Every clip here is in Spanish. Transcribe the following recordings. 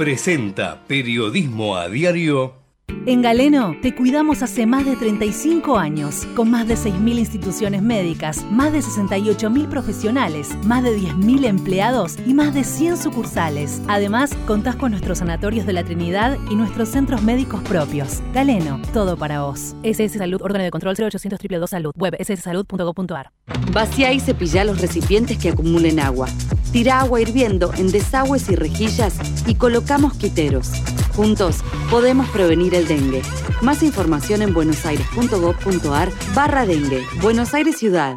presenta Periodismo a Diario. En Galeno te cuidamos hace más de 35 años, con más de 6.000 instituciones médicas, más de 68.000 profesionales, más de 10.000 empleados y más de 100 sucursales. Además, contás con nuestros sanatorios de la Trinidad y nuestros centros médicos propios. Galeno, todo para vos. SS Salud, órgano de control 0800 222 Salud, web sssalud.gov.ar. Vacía y cepilla los recipientes que acumulen agua. Tira agua hirviendo en desagües y rejillas y colocamos quiteros. Juntos podemos prevenir el dengue. Más información en buenosaires.gov.ar barra dengue. Buenos Aires Ciudad.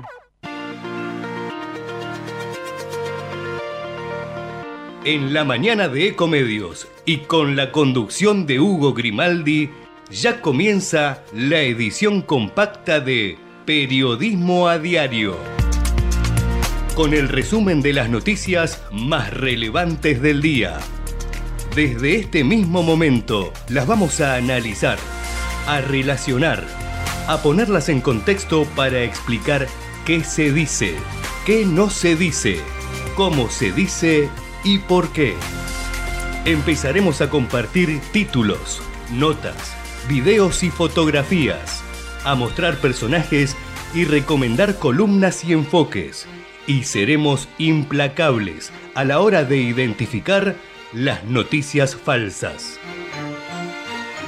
En la mañana de Ecomedios y con la conducción de Hugo Grimaldi, ya comienza la edición compacta de Periodismo a Diario. Con el resumen de las noticias más relevantes del día. Desde este mismo momento las vamos a analizar, a relacionar, a ponerlas en contexto para explicar qué se dice, qué no se dice, cómo se dice y por qué. Empezaremos a compartir títulos, notas, videos y fotografías, a mostrar personajes y recomendar columnas y enfoques. Y seremos implacables a la hora de identificar las noticias falsas.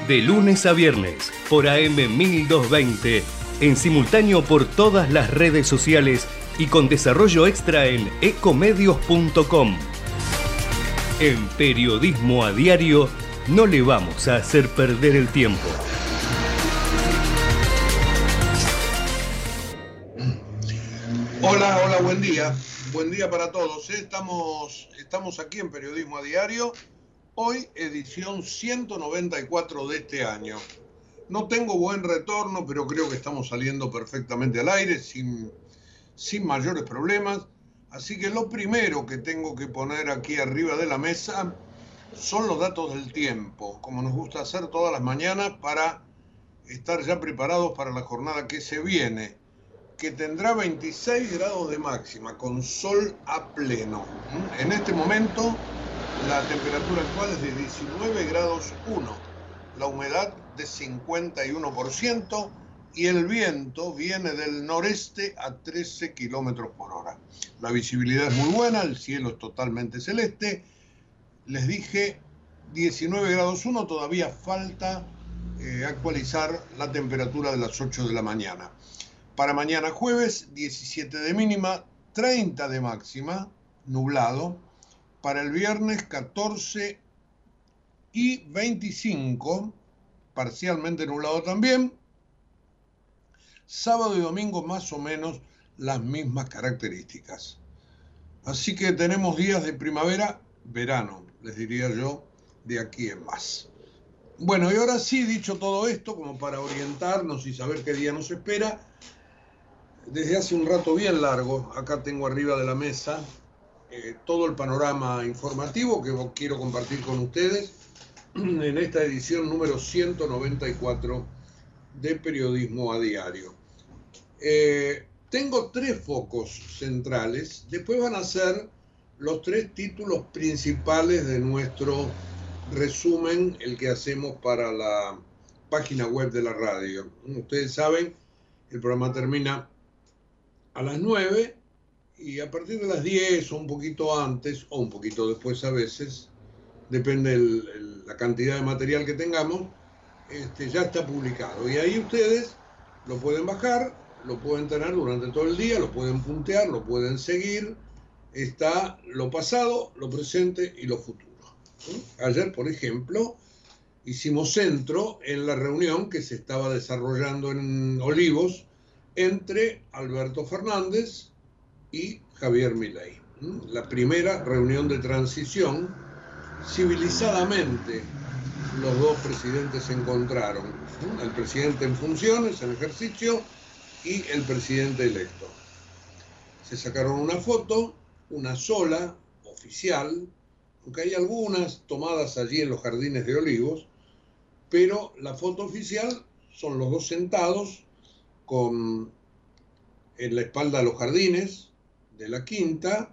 De lunes a viernes por AM 1220, en simultáneo por todas las redes sociales y con desarrollo extra en ecomedios.com. En Periodismo a Diario no le vamos a hacer perder el tiempo. Hola, hola, buen día. Buen día para todos. Estamos, estamos aquí en Periodismo a Diario. Hoy edición 194 de este año. No tengo buen retorno, pero creo que estamos saliendo perfectamente al aire sin, sin mayores problemas. Así que lo primero que tengo que poner aquí arriba de la mesa son los datos del tiempo, como nos gusta hacer todas las mañanas para estar ya preparados para la jornada que se viene que tendrá 26 grados de máxima con sol a pleno. En este momento la temperatura actual es de 19 grados 1, la humedad de 51% y el viento viene del noreste a 13 kilómetros por hora. La visibilidad es muy buena, el cielo es totalmente celeste. Les dije 19 grados 1, todavía falta eh, actualizar la temperatura de las 8 de la mañana. Para mañana jueves, 17 de mínima, 30 de máxima, nublado. Para el viernes, 14 y 25, parcialmente nublado también. Sábado y domingo más o menos las mismas características. Así que tenemos días de primavera, verano, les diría yo, de aquí en más. Bueno, y ahora sí, dicho todo esto, como para orientarnos y saber qué día nos espera, desde hace un rato bien largo, acá tengo arriba de la mesa eh, todo el panorama informativo que quiero compartir con ustedes en esta edición número 194 de Periodismo a Diario. Eh, tengo tres focos centrales, después van a ser los tres títulos principales de nuestro resumen, el que hacemos para la página web de la radio. Ustedes saben, el programa termina a las 9 y a partir de las 10 o un poquito antes o un poquito después a veces, depende la cantidad de material que tengamos, este, ya está publicado. Y ahí ustedes lo pueden bajar, lo pueden tener durante todo el día, lo pueden puntear, lo pueden seguir. Está lo pasado, lo presente y lo futuro. Ayer, por ejemplo, hicimos centro en la reunión que se estaba desarrollando en Olivos entre Alberto Fernández y Javier Milei. La primera reunión de transición, civilizadamente los dos presidentes se encontraron, el presidente en funciones, en ejercicio, y el presidente electo. Se sacaron una foto, una sola, oficial, aunque hay algunas tomadas allí en los jardines de olivos, pero la foto oficial son los dos sentados con en la espalda los jardines de la quinta,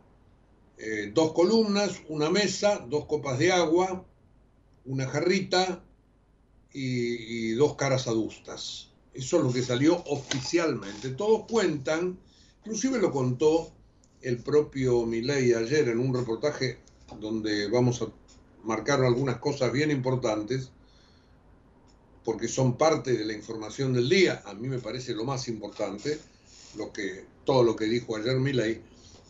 eh, dos columnas, una mesa, dos copas de agua, una jarrita y, y dos caras adustas. Eso es lo que salió oficialmente. Todos cuentan, inclusive lo contó el propio Milei ayer en un reportaje donde vamos a marcar algunas cosas bien importantes, porque son parte de la información del día. A mí me parece lo más importante, lo que, todo lo que dijo ayer Milei.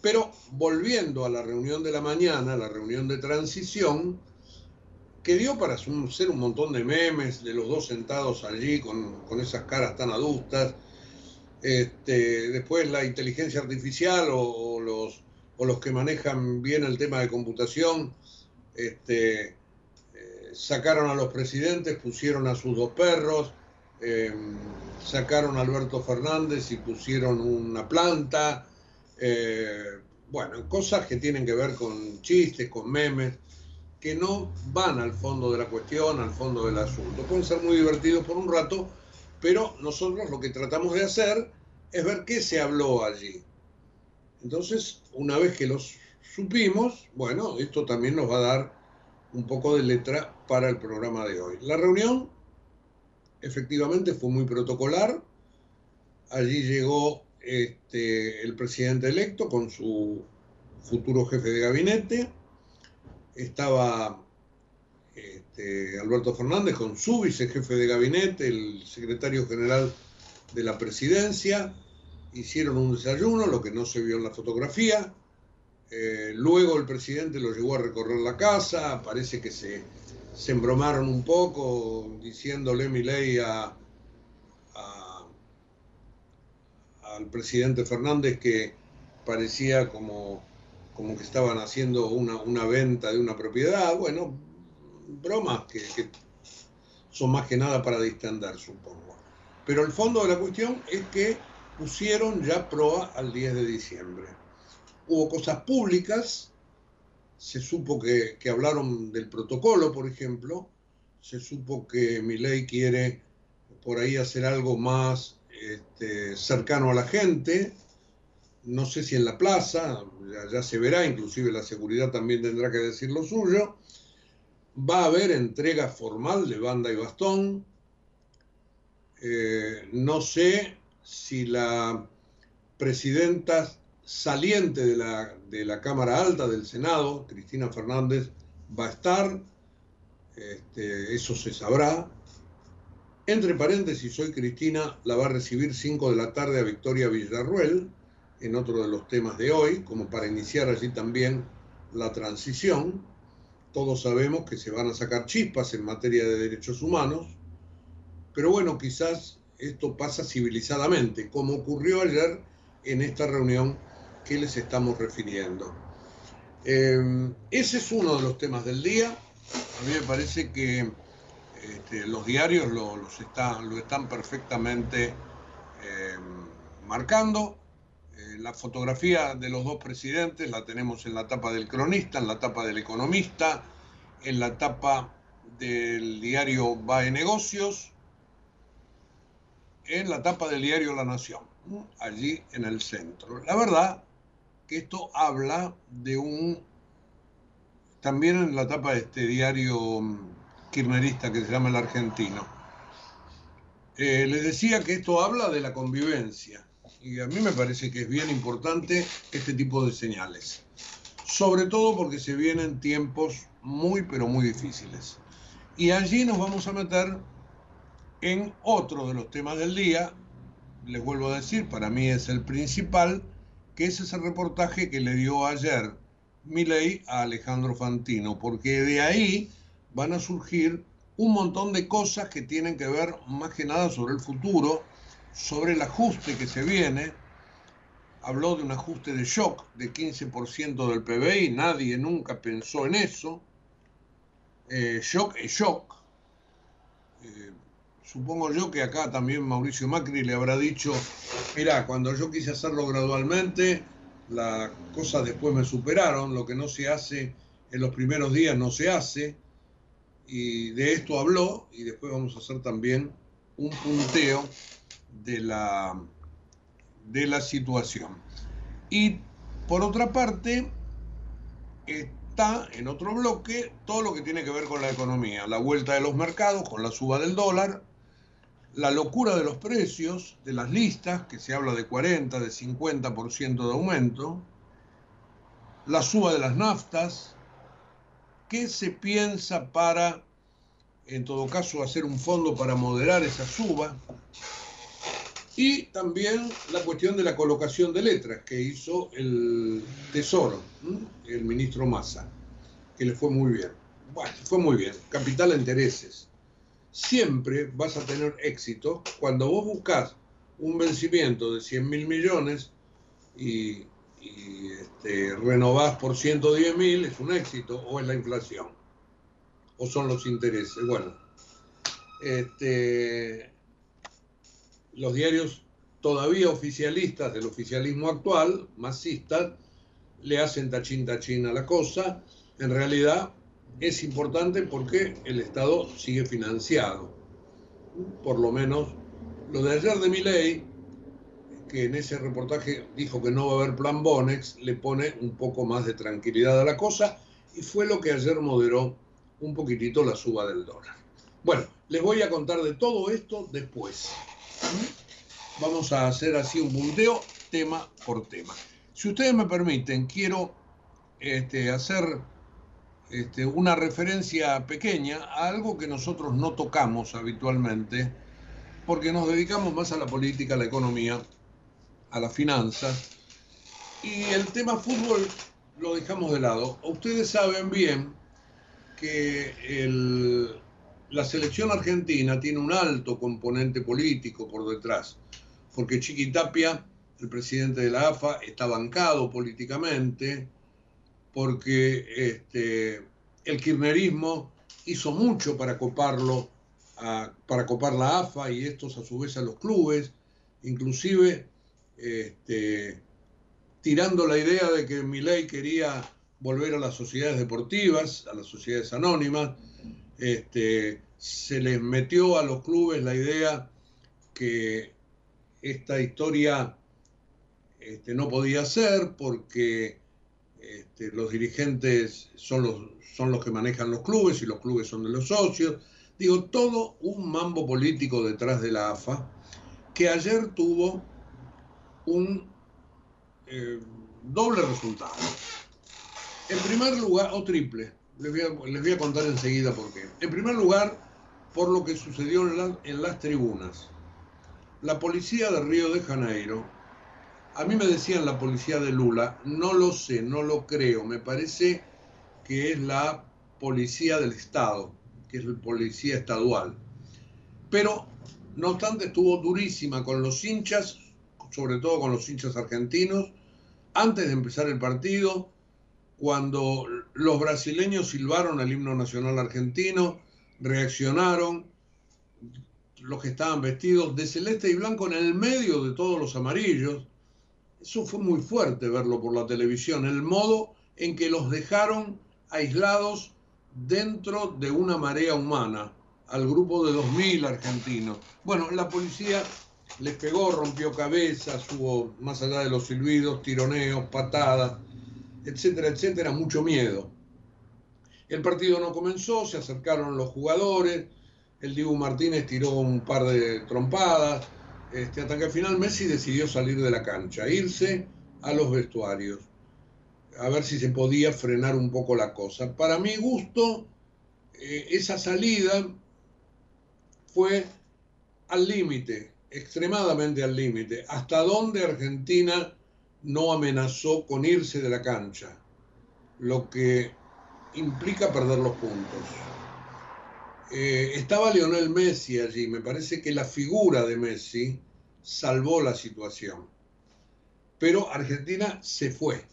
Pero volviendo a la reunión de la mañana, la reunión de transición, que dio para ser un montón de memes de los dos sentados allí con, esas caras tan adultas. Este, después la inteligencia artificial o, los, o los que manejan bien el tema de computación este, sacaron a los presidentes, pusieron a sus dos perros, em, sacaron a Alberto Fernández y pusieron una planta. Eh, bueno, cosas que tienen que ver con chistes, con memes que no van al fondo de la cuestión, al fondo del asunto. Pueden ser muy divertidos por un rato, pero nosotros lo que tratamos de hacer es ver qué se habló allí. Entonces, una vez que los supimos, bueno, esto también nos va a dar un poco de letra para el programa de hoy. La reunión efectivamente fue muy protocolar. Allí llegó este, el presidente electo con su futuro jefe de gabinete estaba este, Alberto Fernández con su vicejefe de gabinete, el secretario general de la presidencia, hicieron un desayuno, lo que no se vio en la fotografía. Eh, luego el presidente lo llevó a recorrer la casa, parece que se, se embromaron un poco diciéndole mi ley a, al presidente Fernández que parecía como como que estaban haciendo una, venta de una propiedad, bueno, bromas que, son más que nada para distender, supongo. Pero el fondo de la cuestión es que pusieron ya proa al 10 de diciembre. Hubo cosas públicas, se supo que, hablaron del protocolo, por ejemplo, se supo que mi ley quiere por ahí hacer algo más este, cercano a la gente, no sé si en la plaza, ya, se verá, inclusive la seguridad también tendrá que decir lo suyo. Va a haber entrega formal de banda y bastón. Eh, no sé si la presidenta saliente de la, de la, Cámara Alta del Senado, Cristina Fernández, va a estar. Este, eso se sabrá. Entre paréntesis, hoy Cristina la va a recibir 5 de la tarde a Victoria Villarruel en otro de los temas de hoy, como para iniciar allí también la transición. Todos sabemos que se van a sacar chispas en materia de derechos humanos, pero bueno, quizás esto pasa civilizadamente, como ocurrió ayer en esta reunión que les estamos refiriendo. Eh, ese es uno de los temas del día. A mí me parece que este, los diarios lo, están, perfectamente eh, marcando. Eh, la fotografía de los dos presidentes la tenemos en la tapa del cronista, en la tapa del economista, en la tapa del diario BAE Negocios, en la tapa del diario La Nación, allí en el centro. La verdad que esto habla de un, también en la tapa de este diario mm, kirchnerista que se llama El Argentino. Eh, les decía que esto habla de la convivencia, y a mí me parece que es bien importante este tipo de señales. Sobre todo porque se vienen tiempos muy, pero muy difíciles. Y allí nos vamos a meter en otro de los temas del día. Les vuelvo a decir, para mí es el principal, que es ese reportaje que le dio ayer Milei a Alejandro Fantino, porque de ahí van a surgir un montón de cosas que tienen que ver más que nada sobre el futuro sobre el ajuste que se viene, habló de un ajuste de shock de 15% del PBI, nadie nunca pensó en eso. Eh, shock es shock. Eh, supongo yo que acá también Mauricio Macri le habrá dicho, mira, cuando yo quise hacerlo gradualmente, las cosas después me superaron, lo que no se hace en los primeros días no se hace, y de esto habló, y después vamos a hacer también un punteo de la, de la situación. Y por otra parte, está en otro bloque todo lo que tiene que ver con la economía, la vuelta de los mercados con la suba del dólar, la locura de los precios, de las listas, que se habla de 40, de 50% de aumento, la suba de las naftas, qué se piensa para, en todo caso, hacer un fondo para moderar esa suba, y también la cuestión de la colocación de letras que hizo el Tesoro, el ministro Massa, que le fue muy bien. Bueno, fue muy bien. Capital a intereses. Siempre vas a tener éxito cuando vos buscas un vencimiento de 100 mil millones y, este, renovás por 110 mil, es un éxito, o es la inflación, o son los intereses. Bueno, este, los diarios todavía oficialistas del oficialismo actual, masistas, le hacen tachín tachín a la cosa. En realidad es importante porque el Estado sigue financiado. Por lo menos lo de ayer de mi ley, que en ese reportaje dijo que no va a haber plan Bonex, le pone un poco más de tranquilidad a la cosa y fue lo que ayer moderó un poquitito la suba del dólar. Bueno, les voy a contar de todo esto después. Vamos a hacer así un punteo tema por tema. Si ustedes me permiten, quiero este, hacer este, una referencia pequeña a algo que nosotros no tocamos habitualmente, porque nos dedicamos más a la política, a la economía, a las finanzas, y el tema fútbol lo dejamos de lado. Ustedes saben bien que la selección argentina tiene un alto componente político por detrás, porque Chiquitapia, el presidente de la AFA, está bancado políticamente, porque este, el kirchnerismo hizo mucho para coparlo, para copar la AFA y estos a su vez a los clubes, inclusive este, tirando la idea de que Milei quería volver a las sociedades deportivas, a las sociedades anónimas, este, se les metió a los clubes la idea que esta historia este, no podía ser porque este, los dirigentes son los, que manejan los clubes y los clubes son de los socios. Digo, todo un mambo político detrás de la AFA que ayer tuvo un eh, doble resultado. En primer lugar, o triple, les voy, a, contar enseguida por qué. En primer lugar, por lo que sucedió en, las tribunas. La policía de Río de Janeiro, a mí me decían la policía de Lula, no lo sé, no lo creo, me parece que es la policía del Estado, que es la policía estadual. Pero, no obstante, estuvo durísima con los hinchas, sobre todo con los hinchas argentinos, antes de empezar el partido, cuando los brasileños silbaron el himno nacional argentino, reaccionaron los que estaban vestidos de celeste y blanco en el medio de todos los amarillos. Eso fue muy fuerte verlo por la televisión, el modo en que los dejaron aislados dentro de una marea humana, al grupo de 2.000 argentinos. Bueno, la policía les pegó, rompió cabezas, hubo, más allá de los silbidos, tironeos, patadas etcétera, etcétera, mucho miedo. El partido no comenzó, se acercaron los jugadores, el Dibu Martínez tiró un par de trompadas, este, hasta que al final Messi decidió salir de la cancha, irse a los vestuarios, a ver si se podía frenar un poco la cosa. Para mi gusto, eh, esa salida fue al límite, extremadamente al límite, hasta donde Argentina no amenazó con irse de la cancha, lo que implica perder los puntos. Eh, estaba Lionel Messi allí, me parece que la figura de Messi salvó la situación, pero Argentina se fue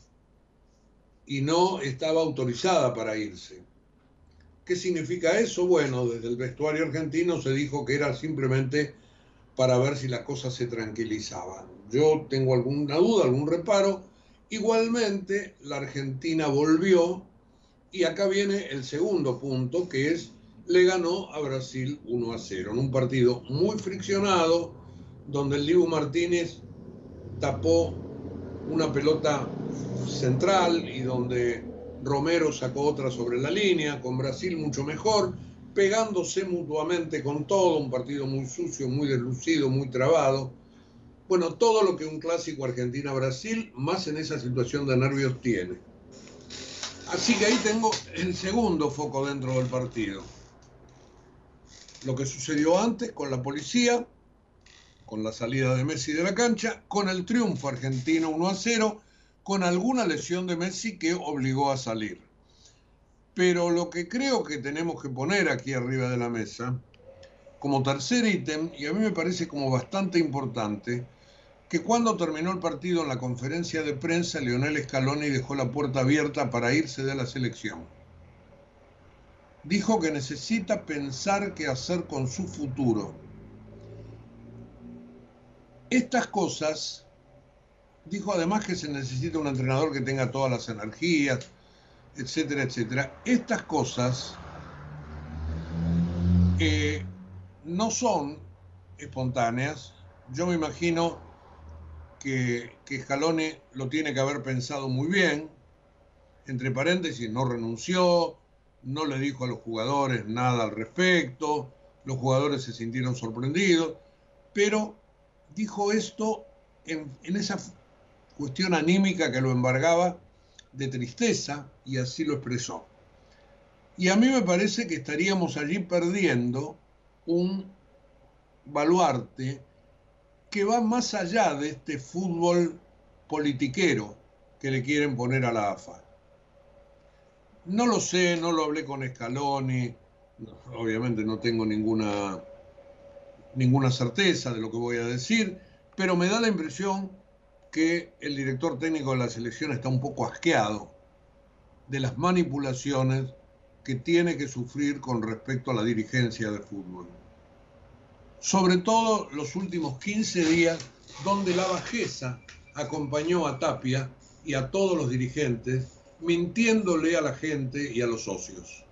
y no estaba autorizada para irse. ¿Qué significa eso? Bueno, desde el vestuario argentino se dijo que era simplemente para ver si la cosa se tranquilizaba. Yo tengo alguna duda, algún reparo. Igualmente, la Argentina volvió y acá viene el segundo punto, que es le ganó a Brasil 1 a 0, en un partido muy friccionado, donde el Dibu Martínez tapó una pelota central y donde Romero sacó otra sobre la línea, con Brasil mucho mejor, pegándose mutuamente con todo, un partido muy sucio, muy deslucido, muy trabado. Bueno, todo lo que un clásico Argentina-Brasil, más en esa situación de nervios, tiene. Así que ahí tengo el segundo foco dentro del partido. Lo que sucedió antes con la policía, con la salida de Messi de la cancha, con el triunfo argentino 1 a 0, con alguna lesión de Messi que obligó a salir. Pero lo que creo que tenemos que poner aquí arriba de la mesa, como tercer ítem, y a mí me parece como bastante importante, que cuando terminó el partido en la conferencia de prensa, Lionel Scaloni dejó la puerta abierta para irse de la selección. Dijo que necesita pensar qué hacer con su futuro. Estas cosas, dijo además que se necesita un entrenador que tenga todas las energías, etcétera, etcétera. Estas cosas eh, no son espontáneas. Yo me imagino que, que Scaloni lo tiene que haber pensado muy bien. Entre paréntesis, no renunció, no le dijo a los jugadores nada al respecto, los jugadores se sintieron sorprendidos, pero dijo esto en, esa cuestión anímica que lo embargaba de tristeza y así lo expresó. Y a mí me parece que estaríamos allí perdiendo un baluarte que va más allá de este fútbol politiquero que le quieren poner a la AFA. No lo sé, no lo hablé con Scaloni, obviamente no tengo ninguna, ninguna certeza de lo que voy a decir, pero me da la impresión que el director técnico de la selección está un poco asqueado de las manipulaciones que tiene que sufrir con respecto a la dirigencia de fútbol. Sobre todo los últimos 15 días donde la bajeza acompañó a Tapia y a todos los dirigentes mintiéndole a la gente y a los socios.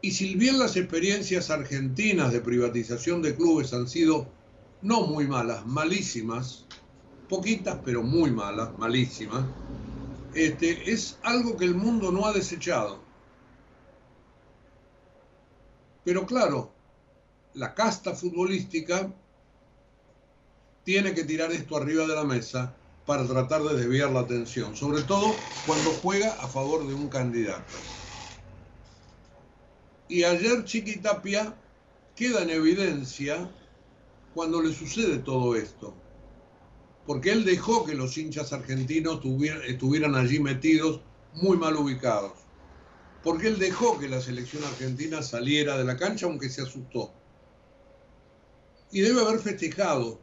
Y si bien las experiencias argentinas de privatización de clubes han sido no muy malas, malísimas, poquitas pero muy malas, malísimas, este, es algo que el mundo no ha desechado. Pero claro, la casta futbolística tiene que tirar esto arriba de la mesa para tratar de desviar la atención, sobre todo cuando juega a favor de un candidato. Y ayer Chiquitapia queda en evidencia cuando le sucede todo esto, porque él dejó que los hinchas argentinos estuvieran allí metidos muy mal ubicados, porque él dejó que la selección argentina saliera de la cancha aunque se asustó. Y debe haber festejado,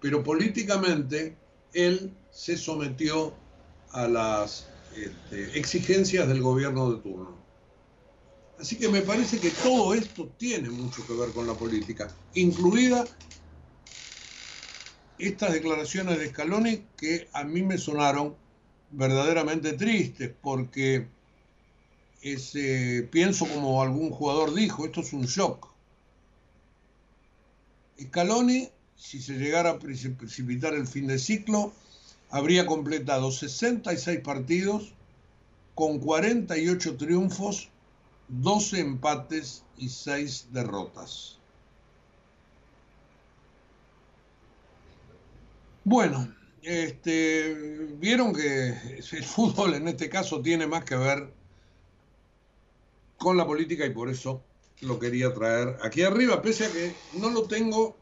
pero políticamente él se sometió a las este, exigencias del gobierno de turno. Así que me parece que todo esto tiene mucho que ver con la política, incluida estas declaraciones de Scaloni que a mí me sonaron verdaderamente tristes, porque ese, pienso como algún jugador dijo, esto es un shock. Scaloni si se llegara a precipitar el fin de ciclo, habría completado 66 partidos con 48 triunfos, 12 empates y 6 derrotas. Bueno, este, vieron que el fútbol en este caso tiene más que ver con la política y por eso lo quería traer aquí arriba, pese a que no lo tengo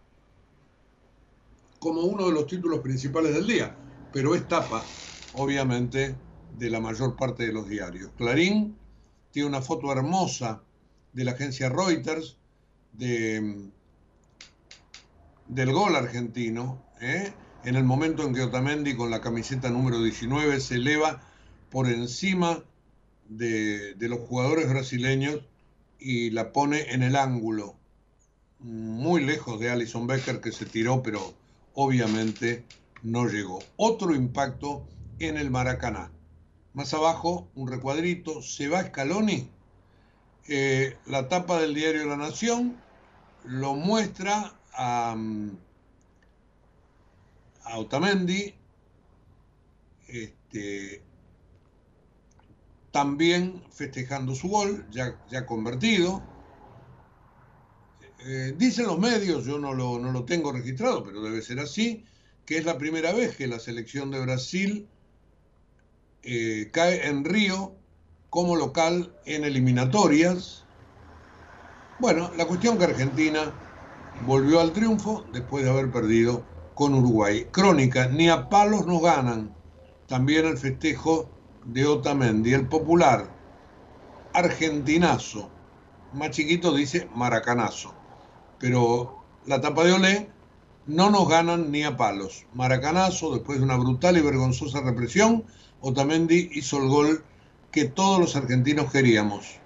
como uno de los títulos principales del día, pero es tapa, obviamente, de la mayor parte de los diarios. Clarín tiene una foto hermosa de la agencia Reuters de, del gol argentino, ¿eh? en el momento en que Otamendi con la camiseta número 19 se eleva por encima de, de los jugadores brasileños y la pone en el ángulo, muy lejos de Alison Becker que se tiró, pero obviamente no llegó. Otro impacto en el Maracaná. Más abajo, un recuadrito, se va Scaloni. Eh, la tapa del diario La Nación lo muestra a, a Otamendi este, también festejando su gol, ya, ya convertido. Eh, dicen los medios, yo no lo, no lo tengo registrado, pero debe ser así, que es la primera vez que la selección de Brasil eh, cae en Río como local en eliminatorias. Bueno, la cuestión que Argentina volvió al triunfo después de haber perdido con Uruguay. Crónica, ni a palos nos ganan. También el festejo de Otamendi, el popular argentinazo. Más chiquito dice maracanazo. Pero la tapa de Olé no nos ganan ni a palos. Maracanazo, después de una brutal y vergonzosa represión, Otamendi hizo el gol que todos los argentinos queríamos.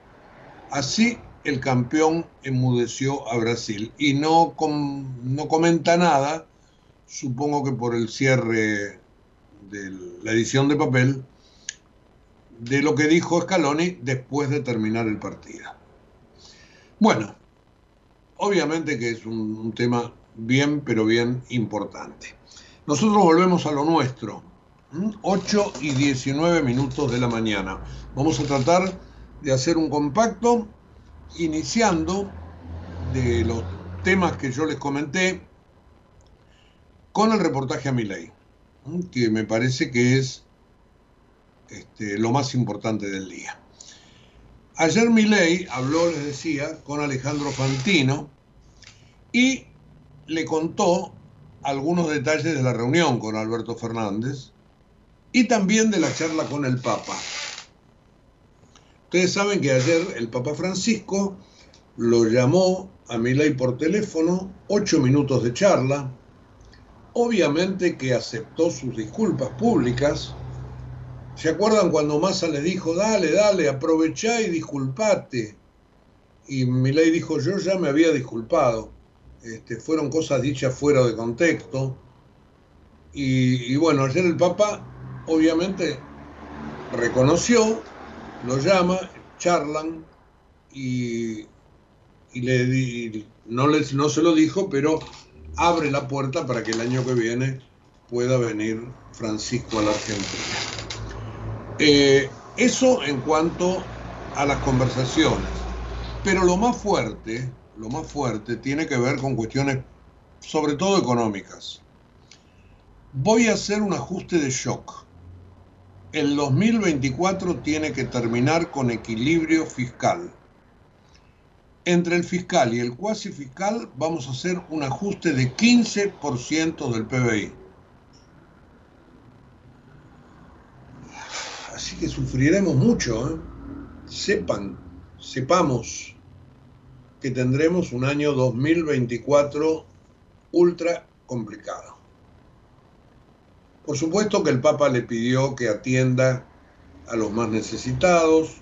Así el campeón enmudeció a Brasil y no, no comenta nada, supongo que por el cierre de la edición de papel, de lo que dijo Scaloni después de terminar el partido. Bueno, obviamente que es un, tema bien, pero bien importante. Nosotros volvemos a lo nuestro, 8 y 19 minutos de la mañana. Vamos a tratar de hacer un compacto iniciando de los temas que yo les comenté con el reportaje a mi ley, que me parece que es este, lo más importante del día. Ayer ley habló, les decía, con Alejandro Fantino y le contó algunos detalles de la reunión con Alberto Fernández y también de la charla con el Papa. Ustedes saben que ayer el Papa Francisco lo llamó a Milei por teléfono, ocho minutos de charla, obviamente que aceptó sus disculpas públicas. ¿Se acuerdan cuando Massa le dijo, dale, dale, aprovechá y disculpate? Y Milei dijo, yo ya me había disculpado. Este, fueron cosas dichas fuera de contexto. Y, bueno, ayer el Papa obviamente reconoció, lo llama, charlan y, no, no se lo dijo, pero abre la puerta para que el año que viene pueda venir Francisco a la Argentina. Eh, eso en cuanto a las conversaciones. Pero lo más fuerte, lo más fuerte tiene que ver con cuestiones sobre todo económicas. Voy a hacer un ajuste de shock el 2024 tiene que terminar con equilibrio fiscal. Entre el fiscal y el cuasi fiscal vamos a hacer un ajuste de 15% del PBI. Así que sufriremos mucho. ¿eh? Sepan, sepamos que tendremos un año 2024 ultra complicado. Por supuesto que el Papa le pidió que atienda a los más necesitados,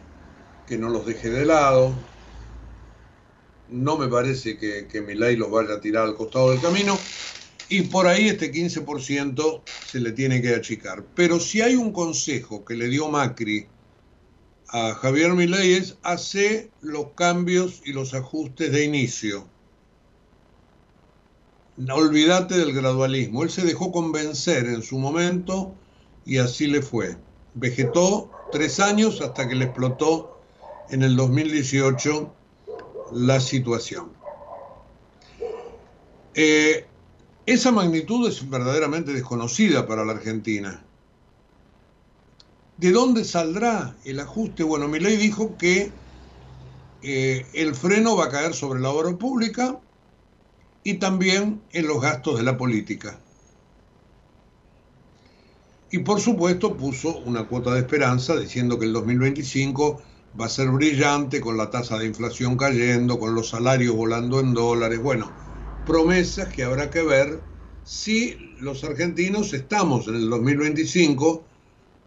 que no los deje de lado. No me parece que, que Milay los vaya a tirar al costado del camino. Y por ahí este 15% se le tiene que achicar. Pero si hay un consejo que le dio Macri a Javier Milei es hacer los cambios y los ajustes de inicio olvídate del gradualismo. Él se dejó convencer en su momento y así le fue. Vegetó tres años hasta que le explotó en el 2018 la situación. Eh, esa magnitud es verdaderamente desconocida para la Argentina. ¿De dónde saldrá el ajuste? Bueno, mi ley dijo que eh, el freno va a caer sobre la obra pública y también en los gastos de la política. Y por supuesto puso una cuota de esperanza diciendo que el 2025 va a ser brillante con la tasa de inflación cayendo, con los salarios volando en dólares. Bueno, promesas que habrá que ver si los argentinos estamos en el 2025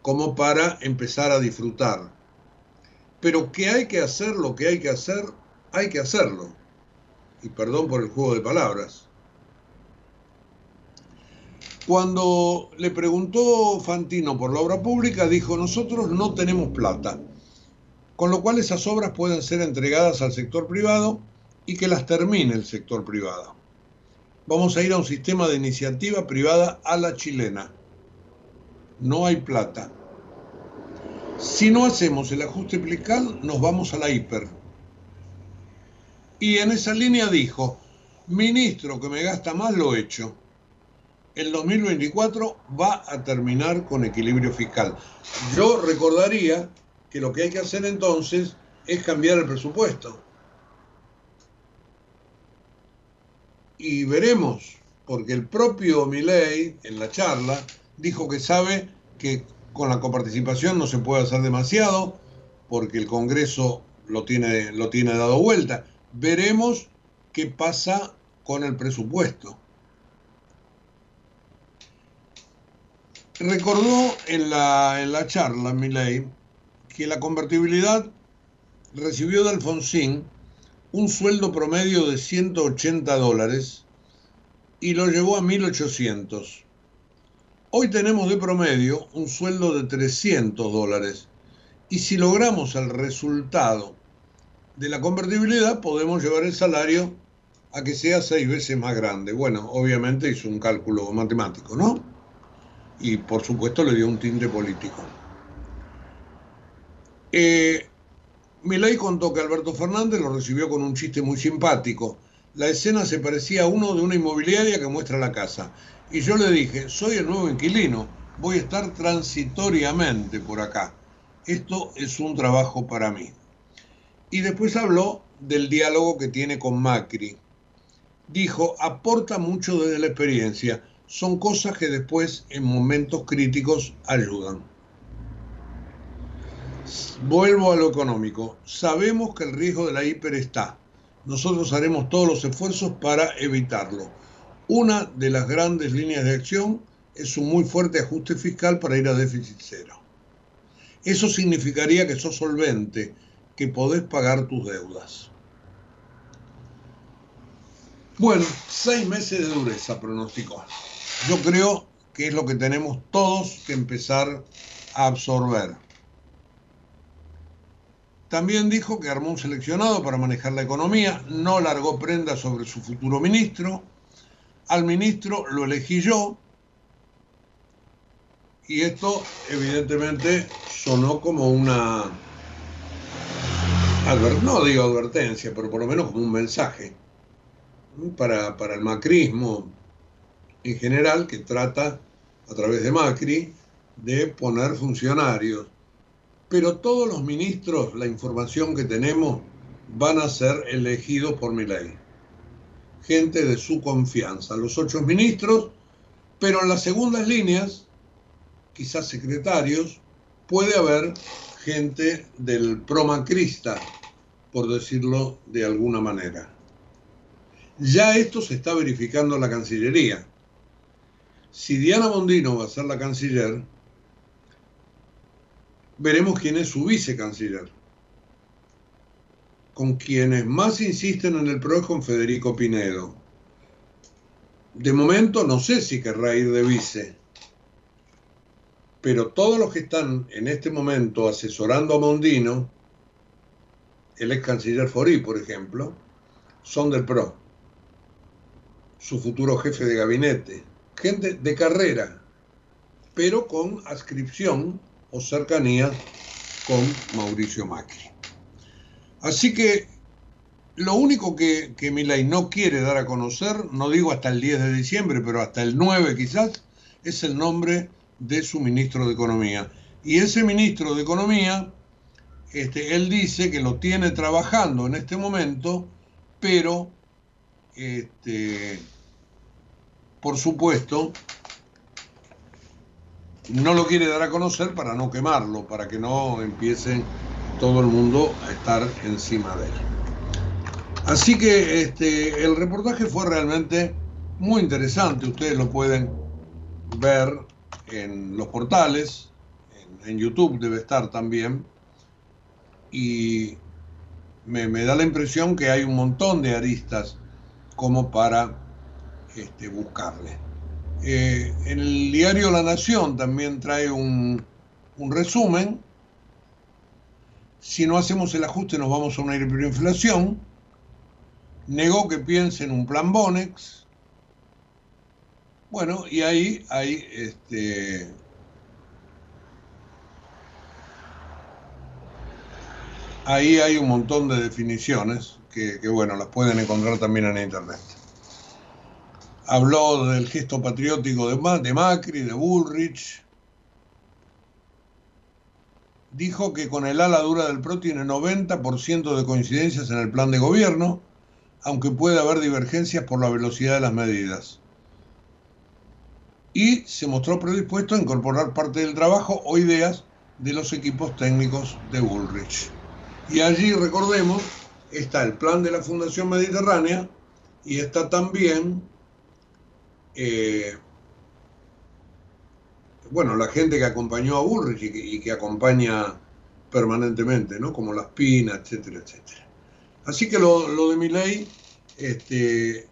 como para empezar a disfrutar. Pero que hay que hacer lo que hay que hacer, hay que hacerlo y perdón por el juego de palabras. Cuando le preguntó Fantino por la obra pública, dijo, nosotros no tenemos plata, con lo cual esas obras pueden ser entregadas al sector privado y que las termine el sector privado. Vamos a ir a un sistema de iniciativa privada a la chilena. No hay plata. Si no hacemos el ajuste fiscal, nos vamos a la hiper. Y en esa línea dijo, ministro que me gasta más, lo hecho. El 2024 va a terminar con equilibrio fiscal. Yo recordaría que lo que hay que hacer entonces es cambiar el presupuesto. Y veremos, porque el propio Milei en la charla dijo que sabe que con la coparticipación no se puede hacer demasiado, porque el Congreso lo tiene, lo tiene dado vuelta. Veremos qué pasa con el presupuesto. Recordó en la, en la charla, Milei, que la convertibilidad recibió de Alfonsín un sueldo promedio de 180 dólares y lo llevó a 1800. Hoy tenemos de promedio un sueldo de 300 dólares y si logramos el resultado de la convertibilidad podemos llevar el salario a que sea seis veces más grande. Bueno, obviamente hizo un cálculo matemático, ¿no? Y por supuesto le dio un tinte político. Eh, Milei contó que Alberto Fernández lo recibió con un chiste muy simpático. La escena se parecía a uno de una inmobiliaria que muestra la casa. Y yo le dije, soy el nuevo inquilino, voy a estar transitoriamente por acá. Esto es un trabajo para mí. Y después habló del diálogo que tiene con Macri. Dijo, aporta mucho desde la experiencia. Son cosas que después en momentos críticos ayudan. Vuelvo a lo económico. Sabemos que el riesgo de la hiper está. Nosotros haremos todos los esfuerzos para evitarlo. Una de las grandes líneas de acción es un muy fuerte ajuste fiscal para ir a déficit cero. Eso significaría que sos solvente, que podés pagar tus deudas. Bueno, seis meses de dureza pronosticó. Yo creo que es lo que tenemos todos que empezar a absorber. También dijo que armó un seleccionado para manejar la economía, no largó prenda sobre su futuro ministro. Al ministro lo elegí yo. Y esto evidentemente sonó como una, no digo advertencia, pero por lo menos como un mensaje para, para el macrismo en general que trata a través de Macri de poner funcionarios pero todos los ministros, la información que tenemos, van a ser elegidos por mi ley. Gente de su confianza, los ocho ministros, pero en las segundas líneas, quizás secretarios, puede haber gente del promacrista, por decirlo de alguna manera. Ya esto se está verificando en la Cancillería. Si Diana Mondino va a ser la canciller, veremos quién es su vicecanciller. Con quienes más insisten en el PRO es con Federico Pinedo. De momento no sé si querrá ir de vice, pero todos los que están en este momento asesorando a Mondino, el ex canciller Forí, por ejemplo, son del PRO. Su futuro jefe de gabinete, gente de carrera, pero con adscripción o cercanía con Mauricio Macri. Así que lo único que, que Milay no quiere dar a conocer, no digo hasta el 10 de diciembre, pero hasta el 9 quizás, es el nombre de su ministro de Economía. Y ese ministro de Economía, este, él dice que lo tiene trabajando en este momento, pero, este, por supuesto, no lo quiere dar a conocer para no quemarlo, para que no empiece todo el mundo a estar encima de él. Así que este, el reportaje fue realmente muy interesante, ustedes lo pueden ver en los portales, en, YouTube debe estar también, y me, da la impresión que hay un montón de aristas como para este, buscarle. Eh, el diario La Nación también trae un, resumen. Si no hacemos el ajuste nos vamos a una hiperinflación. Negó que piense en un plan Bonex. Bueno, y ahí hay este, Ahí hay un montón de definiciones que, bueno, las pueden encontrar también en internet. Habló del gesto patriótico de, Macri, de Bullrich. Dijo que con el ala dura del PRO tiene 90% de coincidencias en el plan de gobierno, aunque puede haber divergencias por la velocidad de las medidas. Y se mostró predispuesto a incorporar parte del trabajo o ideas de los equipos técnicos de Bullrich. Y allí, recordemos, está el plan de la Fundación Mediterránea y está también, eh, bueno, la gente que acompañó a Bullrich y que, acompaña permanentemente, ¿no? Como Las Pinas, etcétera, etcétera. Así que lo, de mi ley este,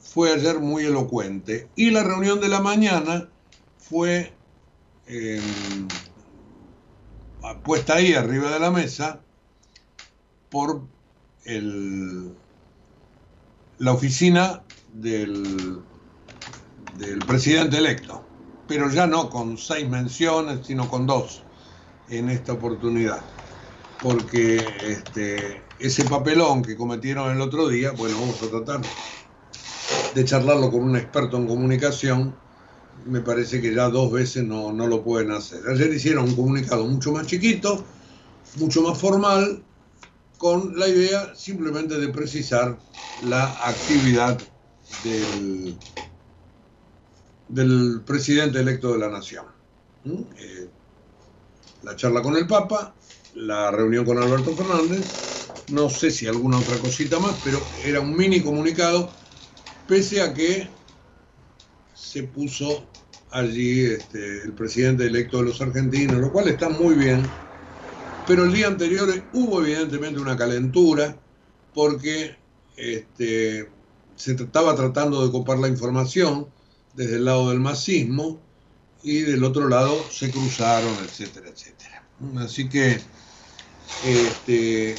fue ayer muy elocuente. Y la reunión de la mañana fue eh, puesta ahí arriba de la mesa por el, la oficina del, del presidente electo, pero ya no con seis menciones, sino con dos en esta oportunidad, porque este, ese papelón que cometieron el otro día, bueno, vamos a tratar de charlarlo con un experto en comunicación, me parece que ya dos veces no, no lo pueden hacer. Ayer hicieron un comunicado mucho más chiquito, mucho más formal, con la idea simplemente de precisar la actividad del, del presidente electo de la nación. ¿Mm? Eh, la charla con el Papa, la reunión con Alberto Fernández, no sé si alguna otra cosita más, pero era un mini comunicado, pese a que se puso allí este, el presidente electo de los argentinos, lo cual está muy bien pero el día anterior hubo evidentemente una calentura porque este, se estaba tratando de copar la información desde el lado del masismo y del otro lado se cruzaron, etcétera, etcétera. Así que este,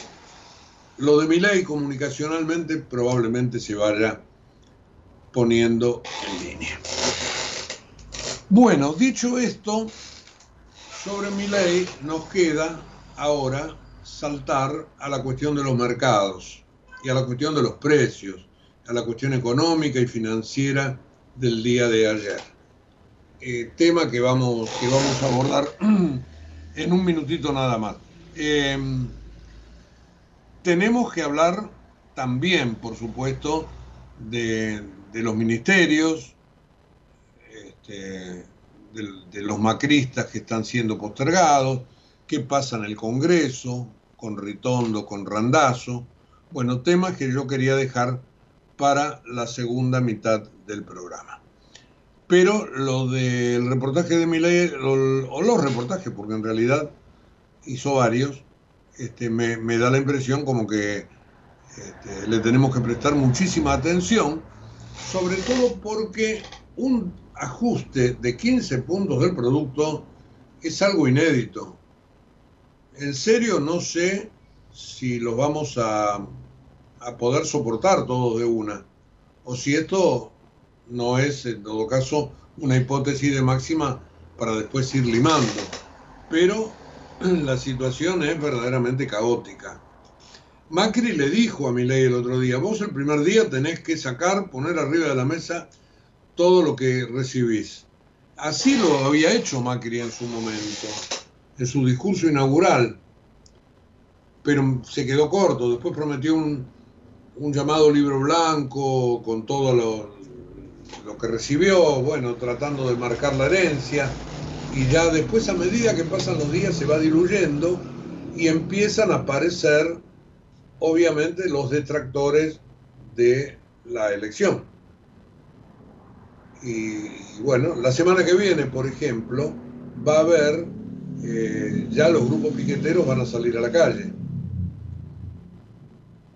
lo de mi ley comunicacionalmente probablemente se vaya poniendo en línea. Bueno, dicho esto, sobre mi ley nos queda ahora saltar a la cuestión de los mercados y a la cuestión de los precios, a la cuestión económica y financiera del día de ayer. Eh, tema que vamos, que vamos a abordar en un minutito nada más. Em, tenemos que hablar también, por supuesto, de, los ministerios, este, de los macristas que están siendo postergados, qué pasa en el Congreso, con Ritondo, con Randazo. Bueno, temas que yo quería dejar para la segunda mitad del programa. Pero lo del reportaje de Milei, o los reportajes, porque en realidad hizo varios, este, me, da la impresión como que este, le tenemos que prestar muchísima atención, sobre todo porque un ajuste de 15 puntos del producto es algo inédito en serio no sé si los vamos a, poder soportar todos de una, o si esto no es en todo caso una hipótesis de máxima para después ir limando. Pero la situación es verdaderamente caótica. Macri le dijo a Milei el otro día, vos el primer día tenés que sacar, poner arriba de la mesa todo lo que recibís. Así lo había hecho Macri en su momento en su discurso inaugural, pero se quedó corto. Después prometió un, llamado libro blanco con todo lo, lo, que recibió, bueno, tratando de marcar la herencia, y ya después a medida que pasan los días se va diluyendo y empiezan a aparecer, obviamente, los detractores de la elección. Y bueno, la semana que viene, por ejemplo, va a haber eh, ya los grupos piqueteros van a salir a la calle.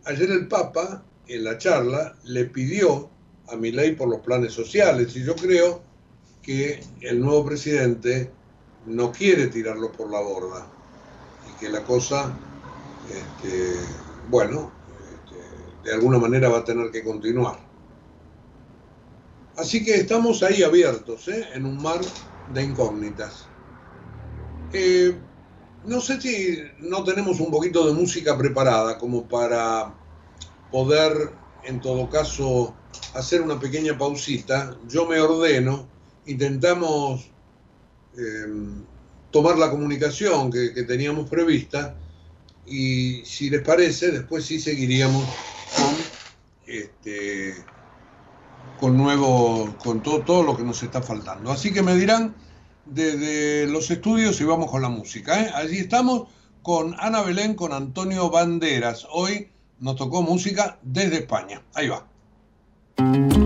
Ayer el Papa, en la charla, le pidió a mi ley por los planes sociales y yo creo que el nuevo presidente no quiere tirarlo por la borda y que la cosa, este, bueno, este, de alguna manera va a tener que continuar. Así que estamos ahí abiertos, ¿eh? en un mar de incógnitas. Eh, no sé si no tenemos un poquito de música preparada como para poder, en todo caso, hacer una pequeña pausita. Yo me ordeno, intentamos em, tomar la comunicación que, teníamos prevista y si les parece, después sí seguiríamos con, este, con nuevo, con todo, todo lo que nos está faltando. Así que me dirán desde los estudios y vamos con la música. ¿eh? Allí estamos con Ana Belén, con Antonio Banderas. Hoy nos tocó música desde España. Ahí va.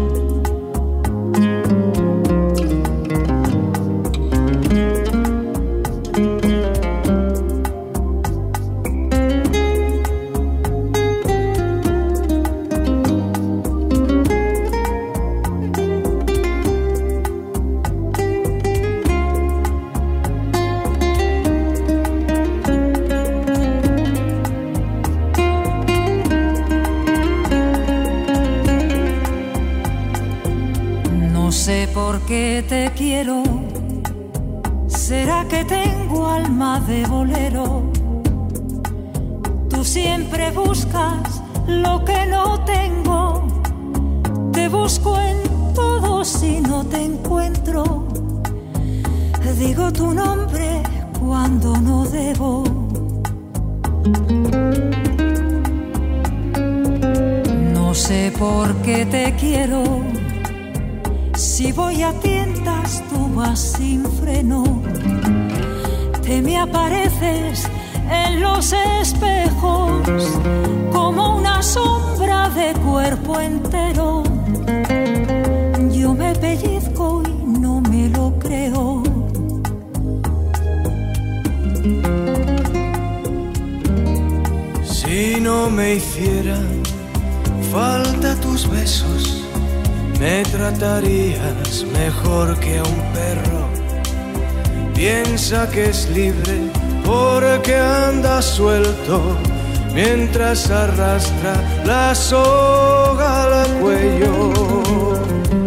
Arrastra la soga al cuello.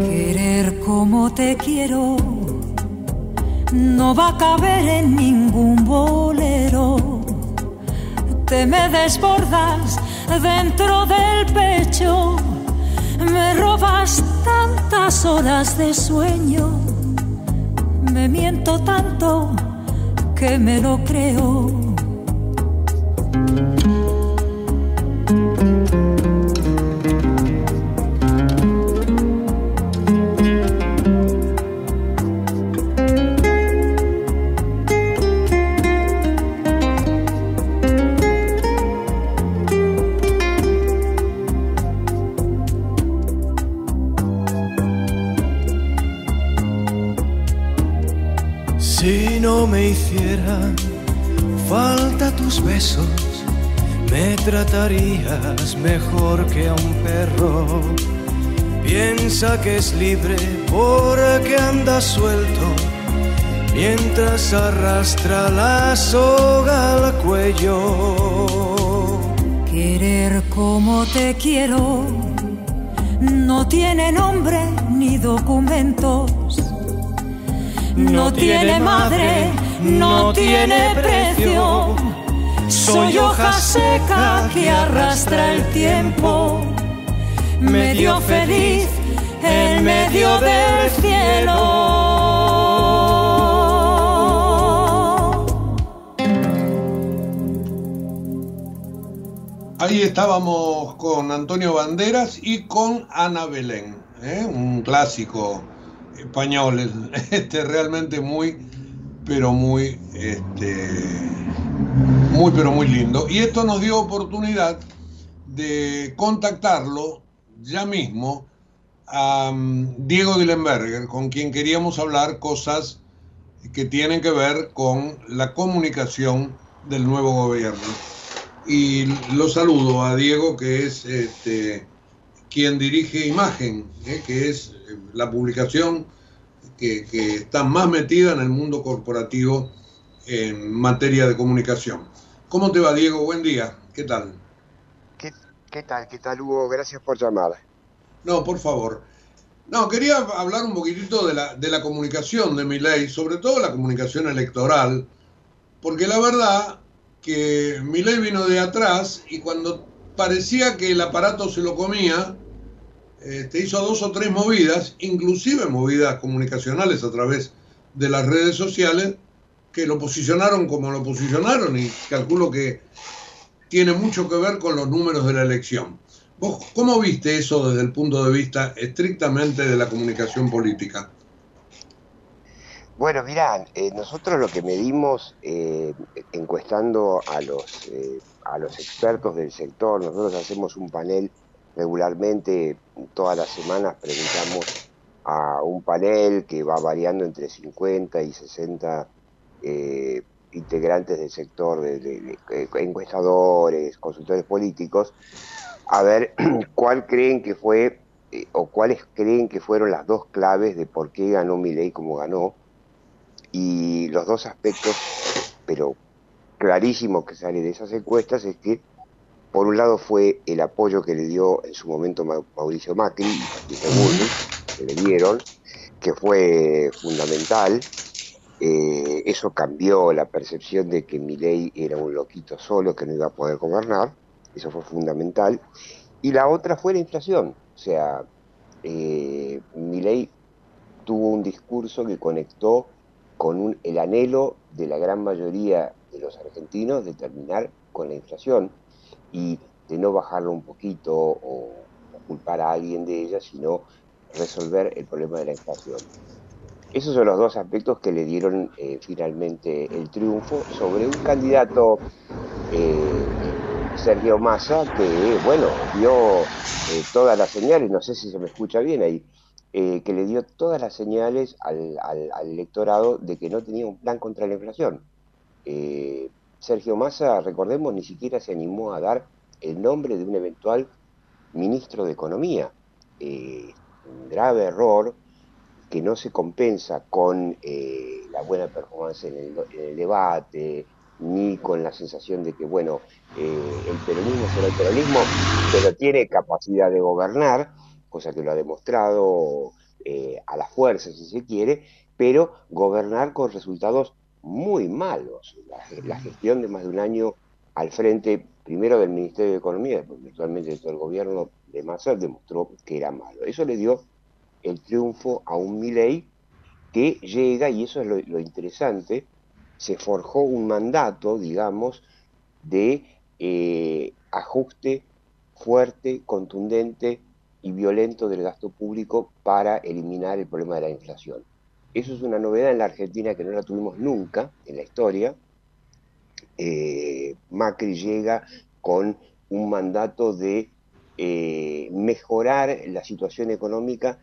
Querer como te quiero no va a caber en ningún bolero. Te me desbordas dentro del pecho, me robas tantas horas de sueño me miento tanto que me lo creo. Tratarías mejor que a un perro. Piensa que es libre porque anda suelto mientras arrastra la soga al cuello. Querer como te quiero no tiene nombre ni documentos. No, tiene madre, no tiene precio soy hoja seca que arrastra el tiempo, medio feliz en medio del cielo. Ahí estábamos con Antonio Banderas y con Ana Belén, ¿eh? un clásico español, este realmente muy, pero muy, este, muy, pero muy lindo. Y esto nos dio oportunidad de contactarlo ya mismo a um, Diego Dillenberger, con quien queríamos hablar cosas que tienen que ver con la comunicación del nuevo gobierno. Y lo saludo a Diego, que es este, quien dirige Imagen, eh, que es eh, la publicación que está más metida en el mundo corporativo en materia de comunicación. ¿Cómo te va, Diego? Buen día. ¿Qué tal? ¿Qué, tal? ¿Qué tal, Hugo? Gracias por llamar. No, por favor. No, quería hablar un poquitito de la, de la comunicación de mi ley, sobre todo la comunicación electoral, porque la verdad que Milei vino de atrás y cuando parecía que el aparato se lo comía, este, hizo dos o tres movidas, inclusive movidas comunicacionales a través de las redes sociales, que lo posicionaron como lo posicionaron y calculo que tiene mucho que ver con los números de la elección. ¿Vos cómo viste eso desde el punto de vista estrictamente de la comunicación política? Bueno, mirá, eh, nosotros lo que medimos eh, encuestando a los, eh, a los expertos del sector, nosotros hacemos un panel regularmente, todas las semanas preguntamos a un panel que va variando entre 50 y 60 integrantes del sector, de, encuestadores, consultores políticos, a ver cuál creen que fue o cuáles creen que fueron las dos claves de por qué ganó ley como ganó y los dos aspectos, pero clarísimo que sale de esas encuestas, es que por un lado fue el apoyo que le dio en su momento Mauricio Macri y que le dieron, que fue fundamental. Eh, eso cambió la percepción de que Milei era un loquito solo que no iba a poder gobernar, eso fue fundamental. Y la otra fue la inflación, o sea, eh, Milei tuvo un discurso que conectó con el anhelo de la gran mayoría de los argentinos de terminar con la inflación y de no bajarlo un poquito o, culpar a alguien de ella, sino resolver el problema de la inflación. Esos son los dos aspectos que le dieron eh, finalmente el triunfo sobre un candidato, eh, Sergio Massa, que, bueno, dio eh, todas las señales, no sé si se me escucha bien ahí, que le dio todas las señales al, electorado de que no tenía un plan contra la inflación. Sergio Massa, recordemos, ni siquiera se animó a dar el nombre de un eventual ministro de Economía. Un grave error que no se compensa con la buena performance en el, debate, ni con la sensación de que, bueno, el peronismo será el peronismo, pero tiene capacidad de gobernar cosa que lo ha demostrado eh, a la fuerza, si se quiere, pero gobernar con resultados muy malos. La, gestión de más de un año al frente, primero del Ministerio de Economía, virtualmente de todo el gobierno de Massa, demostró que era malo. Eso le dio el triunfo a un Milei que llega, y eso es lo, interesante, se forjó un mandato, digamos, de eh, ajuste fuerte, contundente, y violento del gasto público para eliminar el problema de la inflación. Eso es una novedad en la Argentina que no la tuvimos nunca en la historia. Eh, Macri llega con un mandato de eh, mejorar la situación económica,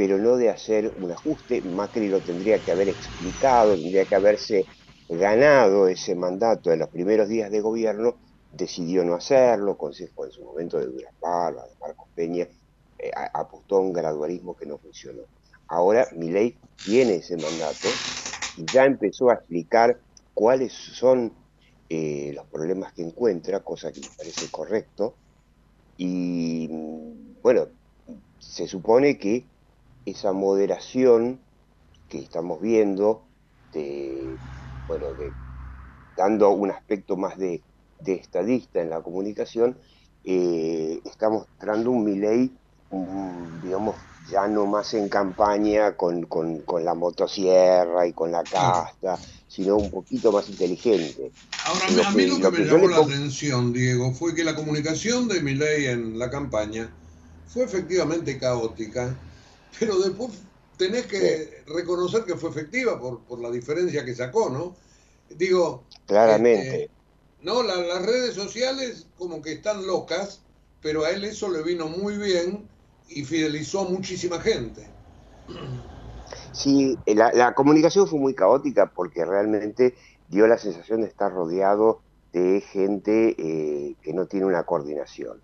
pero no de hacer un ajuste. Macri lo tendría que haber explicado, tendría que haberse ganado ese mandato en los primeros días de gobierno, decidió no hacerlo, consejo en su momento de Duras Palma, de Marcos Peña, eh, apostó a un gradualismo que no funcionó. Ahora ley tiene ese mandato y ya empezó a explicar cuáles son eh, los problemas que encuentra, cosa que me parece correcto. Y bueno, se supone que esa moderación que estamos viendo, bueno, dando un aspecto más de, estadista en la comunicación, eh, está mostrando un Milei digamos, ya no más en campaña con, la motosierra y con la casta, sino un poquito más inteligente. Ahora, a mí lo que, me llamó la atención, Diego, fue que la comunicación de Milei en la campaña fue efectivamente caótica, pero después tenés que reconocer que fue efectiva por, por la diferencia que sacó, ¿no? Digo, claramente. Este, no, las redes sociales como que están locas, pero a él eso le vino muy bien y fidelizó a muchísima gente. Sí, la, comunicación fue muy caótica porque realmente dio la sensación de estar rodeado de gente eh, que no tiene una coordinación.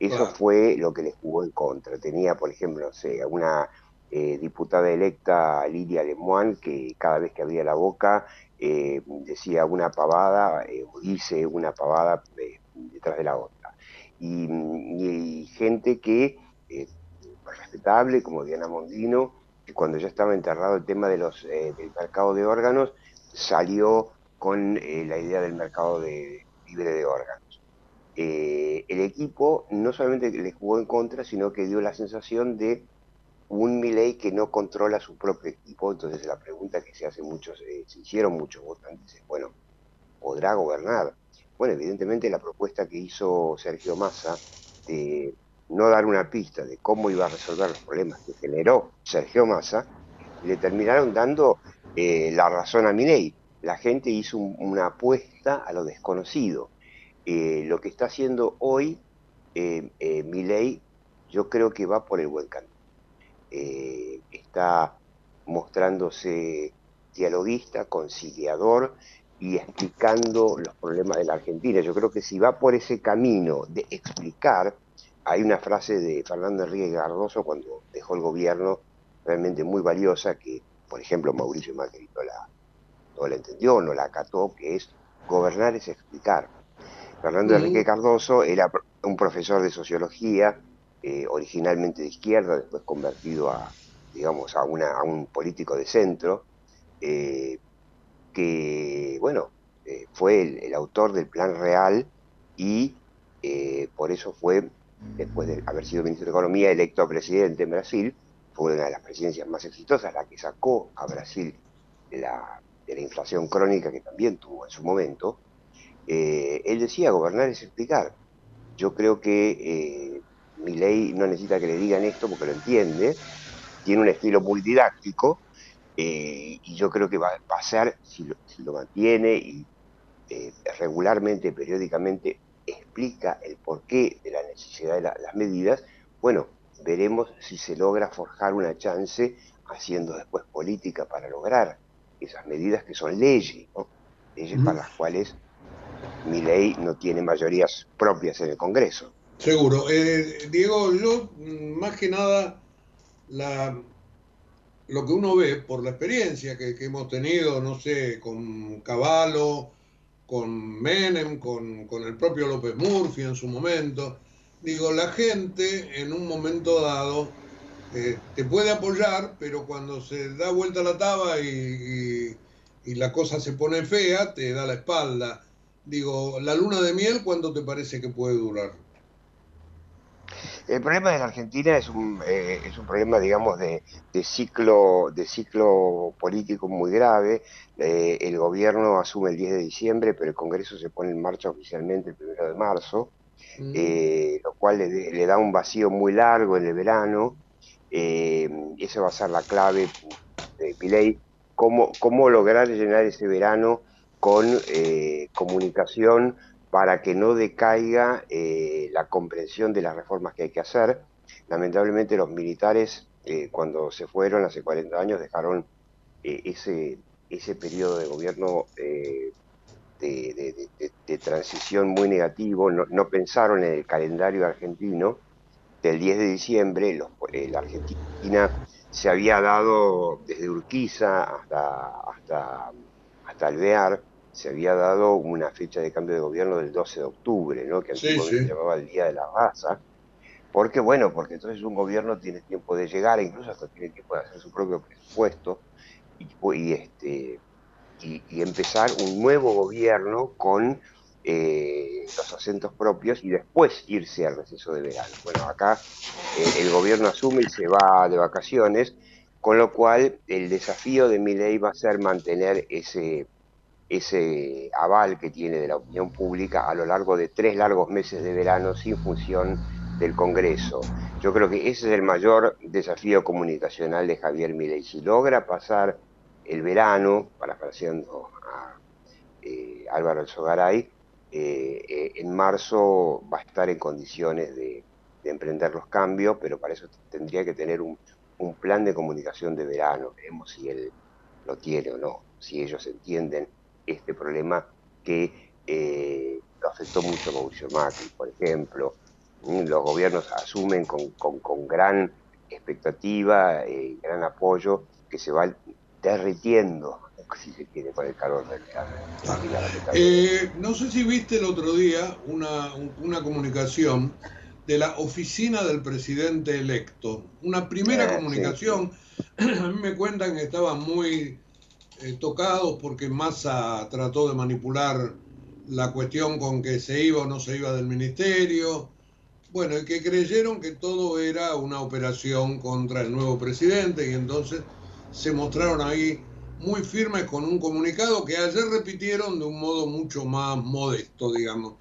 Eso fue lo que le jugó en contra. Tenía, por ejemplo, no sé, una eh, diputada electa, Lidia Lemoine, que cada vez que abría la boca eh, decía una pavada o dice una pavada detrás de la otra. y gente que respetable, como Diana Mondino, que cuando ya estaba enterrado el tema de los, eh, del mercado de órganos, salió con la idea del mercado de, libre de órganos. El equipo no solamente le jugó en contra, sino que dio la sensación de un Milei que no controla su propio equipo, entonces la pregunta que se hace muchos, eh, se hicieron muchos votantes es, bueno, ¿podrá gobernar? Bueno, evidentemente la propuesta que hizo Sergio Massa de no dar una pista de cómo iba a resolver los problemas que generó Sergio Massa, le terminaron dando eh, la razón a Milei. La gente hizo una apuesta a lo desconocido. Eh, lo que está haciendo hoy eh, Milei, yo creo que va por el buen camino eh, está mostrándose dialoguista, conciliador y explicando los problemas de la Argentina. Yo creo que si va por ese camino de explicar, hay una frase de Fernando Enrique Cardoso cuando dejó el gobierno realmente muy valiosa que, por ejemplo, Mauricio Macri no la, no la entendió, no la acató, que es gobernar es explicar. Fernando Enrique Cardoso era un profesor de sociología eh, originalmente de izquierda, después convertido a, digamos, a, una, a un político de centro, eh, que, bueno, eh, fue el, autor del Plan Real y por eso fue, después de haber sido ministro de Economía, electo presidente en Brasil, fue una de las presidencias más exitosas, la que sacó a Brasil la, de la inflación crónica que también tuvo en su momento. Él decía, gobernar es explicar. Yo creo que mi ley no necesita que le digan esto porque lo entiende, tiene un estilo muy didáctico eh, y yo creo que va, a ser, si lo, mantiene y eh, regularmente, periódicamente, explica el porqué de la necesidad de las medidas, bueno, veremos si se logra forjar una chance haciendo después política para lograr esas medidas que son leyes, leyes para las cuales mi ley no tiene mayorías propias en el Congreso. Seguro. Eh, Diego, yo mm, más que nada lo que uno ve por la experiencia que, hemos tenido, no sé, con Caballo, con Menem, con, el propio López Murphy en su momento, digo, la gente en un momento dado eh, te puede apoyar, pero cuando se da vuelta la taba y la cosa se pone fea, te da la espalda. Digo, la luna de miel, ¿cuánto te parece que puede durar? El problema de la Argentina es un, eh, es un problema, digamos, de, ciclo, de ciclo político muy grave. Eh, el gobierno asume el 10 de diciembre, pero el Congreso se pone en marcha oficialmente el 1 de marzo, mm. eh, lo cual le, da un vacío muy largo en el verano. y esa va a ser la clave de Piley, cómo, cómo lograr llenar ese verano con comunicación para que no decaiga eh, la comprensión de las reformas que hay que hacer. Lamentablemente los militares, eh, cuando se fueron hace 40 años, dejaron eh, ese, ese periodo de gobierno de, transición muy negativo, no, pensaron en el calendario argentino. Del 10 de diciembre, la Argentina se había dado desde Urquiza hasta, hasta, hasta Alvear, se había dado una fecha de cambio de gobierno del 12 de octubre, ¿no? que antiguamente se llamaba el Día de la Raza. Porque, bueno, porque entonces un gobierno tiene tiempo de llegar, incluso hasta tiene tiempo de hacer su propio presupuesto y, este, y, empezar un nuevo gobierno con eh, los acentos propios y después irse al receso de verano. Bueno, acá eh, el gobierno asume y se va de vacaciones, con lo cual el desafío de mi ley va a ser mantener ese ese aval que tiene de la opinión pública a lo largo de tres largos meses de verano sin función del Congreso. Yo creo que ese es el mayor desafío comunicacional de Javier Milei. Si logra pasar el verano, parafraseando a eh, Álvaro Sogaray, eh, eh, en marzo va a estar en condiciones de, emprender los cambios, pero para eso tendría que tener un, un plan de comunicación de verano. Veremos si él lo tiene o no, si ellos entienden este problema que eh, lo afectó mucho a Mauricio Macri, por ejemplo. Mm, los gobiernos asumen con, gran expectativa y gran apoyo que se va derritiendo, si se quiere, con el calor del eh, No sé si viste el otro día una, una comunicación de la oficina del presidente electo. Una primera ah, comunicación, a mí me cuentan que estaba muy eh, tocados porque Massa trató de manipular la cuestión con que se iba o no se iba del ministerio. Bueno, y que creyeron que todo era una operación contra el nuevo presidente y entonces se mostraron ahí muy firmes con un comunicado que ayer repitieron de un modo mucho más modesto, digamos.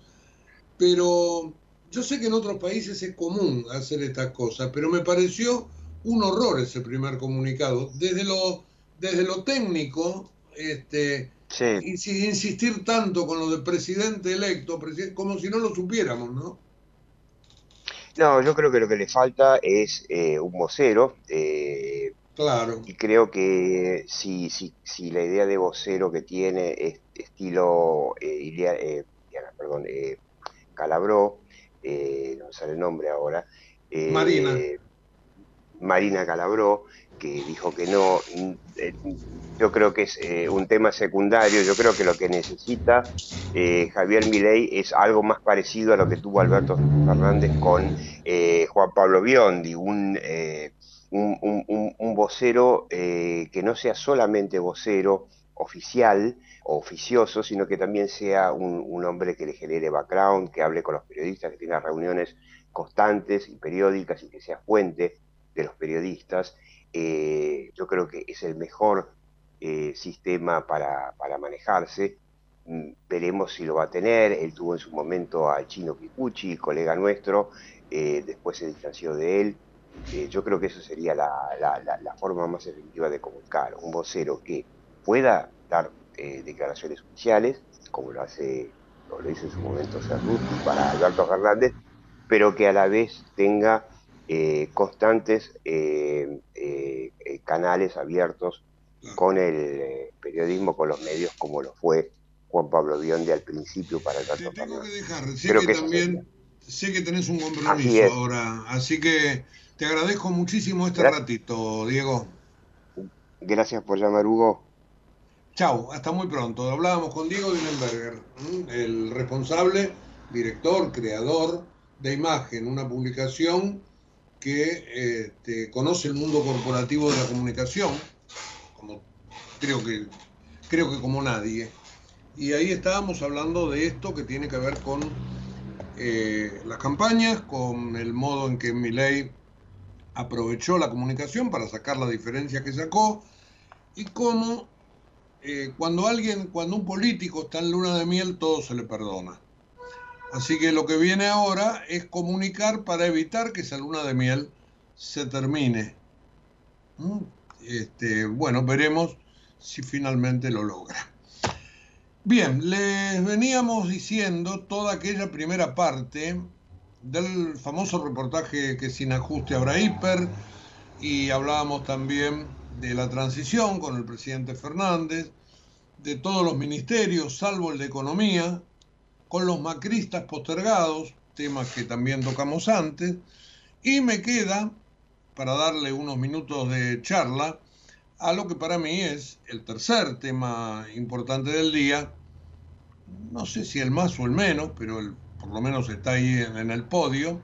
Pero yo sé que en otros países es común hacer estas cosas, pero me pareció un horror ese primer comunicado. Desde lo, desde lo técnico, este, insistir tanto con lo del presidente electo, como si no lo supiéramos, ¿no? No, yo creo que lo que le falta es eh, un vocero. Eh, claro. Y creo que si, si, si la idea de vocero que tiene es estilo eh, eh perdón, Calabró, no sale el nombre ahora. Marina. Marina Calabró, que dijo que no. Eh, yo creo que es eh, un tema secundario. Yo creo que lo que necesita eh, Javier Milei es algo más parecido a lo que tuvo Alberto Fernández con Juan Pablo Biondi, un, un, vocero que no sea solamente vocero oficial o oficioso, sino que también sea un, un hombre que le genere background, que hable con los periodistas, que tenga reuniones constantes y periódicas y que sea fuente de los periodistas eh, yo creo que es el mejor eh, sistema para, manejarse. Mm, veremos si lo va a tener. Él tuvo en su momento al chino Kikuchi, colega nuestro, eh, después se distanció de él. yo creo que eso sería la, forma más efectiva de comunicar. Un vocero que pueda dar declaraciones oficiales, como lo hace lo hizo en su momento Cerrut para Alberto Fernández, pero que a la vez tenga eh, constantes eh, eh, canales abiertos con el periodismo, con los medios, como lo fue Juan Pablo Biondi al principio para el Te tengo que dejar, sé que, también sé que tenés un compromiso ahora, así que te agradezco muchísimo este ratito, Diego. Gracias por llamar, Hugo. Chao, hasta muy pronto. Hablábamos con Diego Dinenberger, el responsable, director, creador de imagen, una publicación que este, conoce el mundo corporativo de la comunicación, como creo que, creo que como nadie. Y ahí estábamos hablando de esto que tiene que ver con eh, las campañas, con el modo en que Milei aprovechó la comunicación para sacar la diferencia que sacó y cómo eh, cuando alguien, cuando un político está en luna de miel, todo se le perdona. Así que lo que viene ahora es comunicar para evitar que esa luna de miel se termine. ¿Mm? Este, bueno, veremos si finalmente lo logra. Bien, les veníamos diciendo toda aquella primera parte del famoso reportaje que sin ajuste habrá hiper y hablábamos también de la transición con el presidente Fernández, de todos los ministerios, salvo el de Economía, con los macristas postergados, temas que también tocamos antes, y me queda, para darle unos minutos de charla, a lo que para mí es el tercer tema importante del día, no sé si el más o el menos, pero por lo menos está ahí en, en el podio,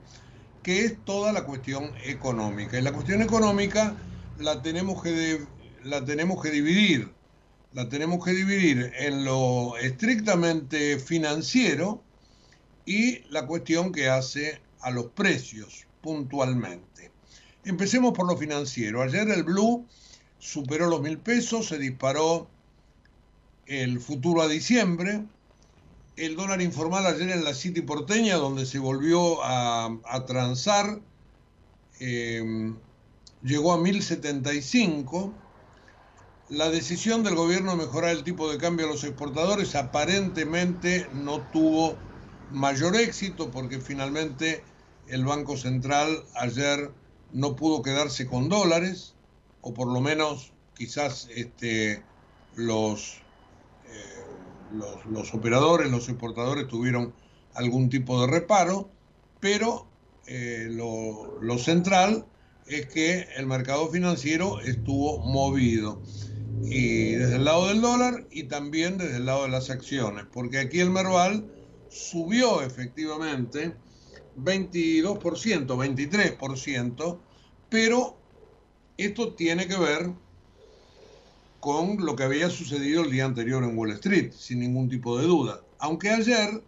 que es toda la cuestión económica. Y la cuestión económica la tenemos que, la tenemos que dividir la tenemos que dividir en lo estrictamente financiero y la cuestión que hace a los precios puntualmente. Empecemos por lo financiero. Ayer el blue superó los mil pesos, se disparó el futuro a diciembre. El dólar informal ayer en la City porteña, donde se volvió a, transar, eh, llegó a 1075 la decisión del gobierno de mejorar el tipo de cambio a los exportadores aparentemente no tuvo mayor éxito porque finalmente el Banco Central ayer no pudo quedarse con dólares, o por lo menos quizás este, los, eh, los, operadores, los exportadores tuvieron algún tipo de reparo, pero eh, lo central es que el mercado financiero estuvo movido y desde el lado del dólar y también desde el lado de las acciones, porque aquí el Merval subió efectivamente 22%, 23%, pero esto tiene que ver con lo que había sucedido el día anterior en Wall Street, sin ningún tipo de duda. Aunque ayer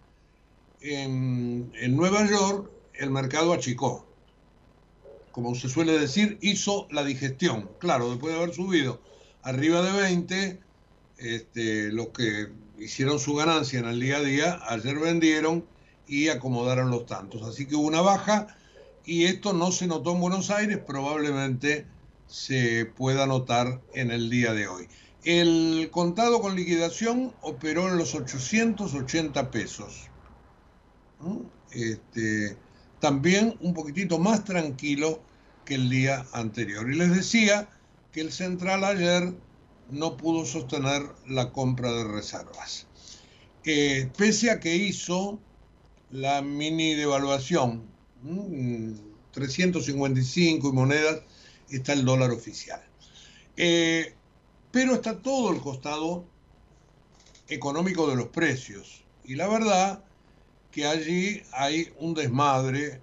en, en Nueva York el mercado achicó. Como se suele decir, hizo la digestión. Claro, después de haber subido arriba de 20, este, los que hicieron su ganancia en el día a día, ayer vendieron y acomodaron los tantos. Así que hubo una baja y esto no se notó en Buenos Aires, probablemente se pueda notar en el día de hoy. El contado con liquidación operó en los 880 pesos. Este, también un poquitito más tranquilo que el día anterior. Y les decía que el central ayer no pudo sostener la compra de reservas. Eh, pese a que hizo la mini devaluación, 355 y monedas está el dólar oficial. Eh, pero está todo el costado económico de los precios. Y la verdad que allí hay un desmadre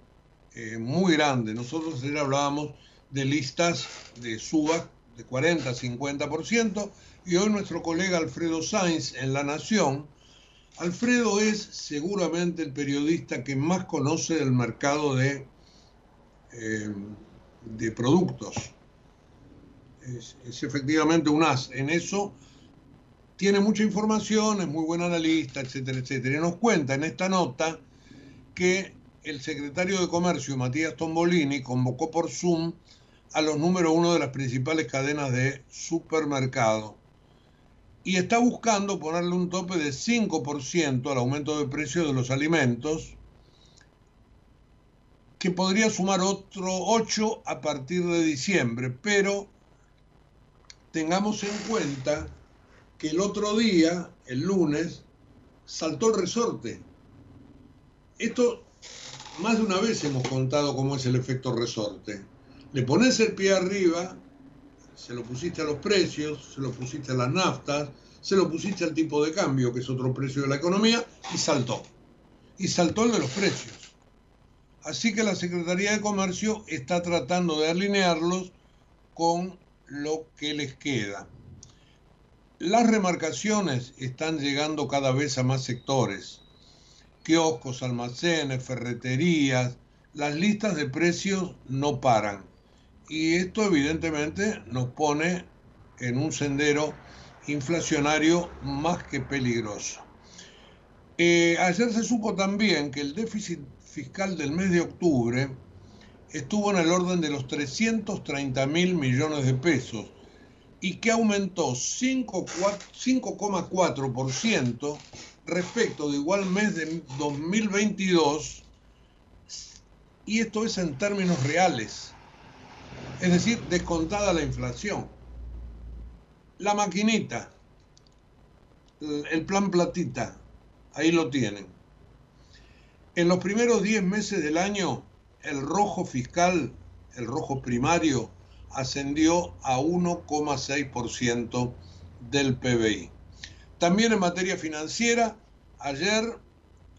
eh, muy grande. Nosotros ayer hablábamos de listas de suba de 40, 50%, y hoy nuestro colega Alfredo Sainz en La Nación, Alfredo es seguramente el periodista que más conoce del mercado de, eh, de productos. Es, es, efectivamente un as en eso. Tiene mucha información, es muy buen analista, etcétera, etcétera. Y nos cuenta en esta nota que el secretario de Comercio, Matías Tombolini, convocó por Zoom a los número uno de las principales cadenas de supermercado y está buscando ponerle un tope de 5% al aumento de precio de los alimentos, que podría sumar otro 8 a partir de diciembre, pero tengamos en cuenta que el otro día, el lunes, saltó el resorte. Esto más de una vez hemos contado cómo es el efecto resorte le pones el pie arriba, se lo pusiste a los precios, se lo pusiste a las naftas, se lo pusiste al tipo de cambio, que es otro precio de la economía, y saltó. Y saltó el de los precios. Así que la Secretaría de Comercio está tratando de alinearlos con lo que les queda. Las remarcaciones están llegando cada vez a más sectores. Kioscos, almacenes, ferreterías, las listas de precios no paran y esto evidentemente nos pone en un sendero inflacionario más que peligroso. Eh, ayer se supo también que el déficit fiscal del mes de octubre estuvo en el orden de los 330 mil millones de pesos y que aumentó 5,4% respecto de igual mes de 2022 y esto es en términos reales es decir, descontada la inflación. La maquinita, el plan platita, ahí lo tienen. En los primeros 10 meses del año, el rojo fiscal, el rojo primario, ascendió a 1,6% del PBI. También en materia financiera, ayer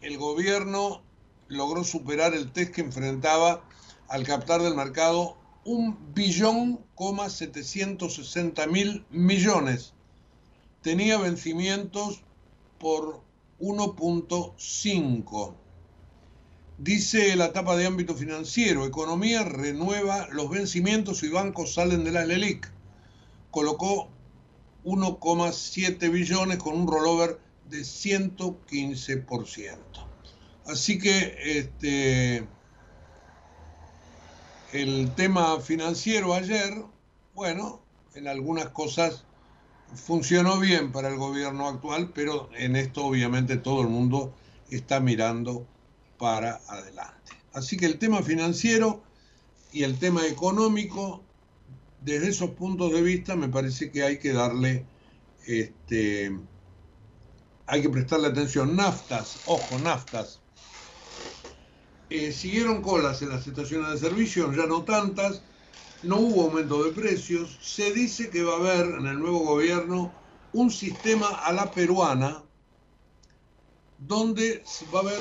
el gobierno logró superar el test que enfrentaba al captar del mercado un billón, coma 760 mil millones. Tenía vencimientos por 1.5. Dice la etapa de ámbito financiero, economía renueva los vencimientos y bancos salen de la LELIC. Colocó 1,7 billones con un rollover de 115%. Así que este, el tema financiero ayer, bueno, en algunas cosas funcionó bien para el gobierno actual, pero en esto obviamente todo el mundo está mirando para adelante. Así que el tema financiero y el tema económico, desde esos puntos de vista, me parece que hay que darle, este, hay que prestarle atención. Naftas, ojo, naftas, eh, siguieron colas en las estaciones de servicio, ya no tantas, no hubo aumento de precios, se dice que va a haber en el nuevo gobierno un sistema a la peruana donde va a haber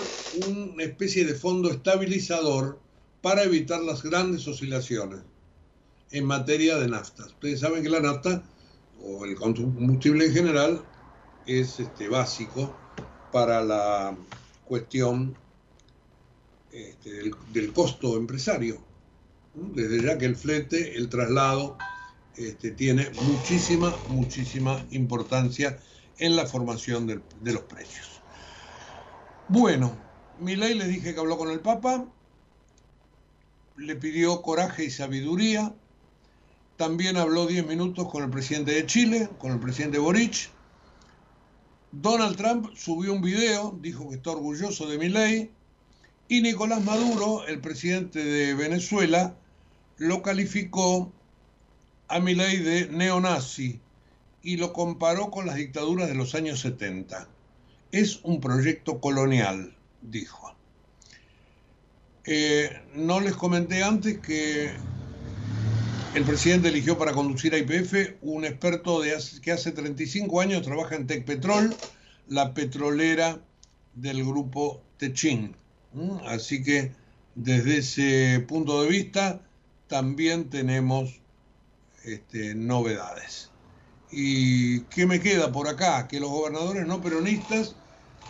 una especie de fondo estabilizador para evitar las grandes oscilaciones en materia de naftas. Ustedes saben que la nafta o el combustible en general es este, básico para la cuestión este, del, costo empresario. Desde ya que el flete, el traslado, este, tiene muchísima, muchísima importancia en la formación de, los precios. Bueno, Milei les dije que habló con el Papa, le pidió coraje y sabiduría, también habló 10 minutos con el presidente de Chile, con el presidente Boric. Donald Trump subió un video, dijo que está orgulloso de Milei, y Nicolás Maduro, el presidente de Venezuela, lo calificó a Milei de neonazi y lo comparó con las dictaduras de los años 70. Es un proyecto colonial, dijo. Eh, no les comenté antes que el presidente eligió para conducir a IPF un experto de que hace 35 años trabaja en Tecpetrol, la petrolera del grupo Techin. Así que desde ese punto de vista también tenemos este, novedades. ¿Y qué me queda por acá? Que los gobernadores no peronistas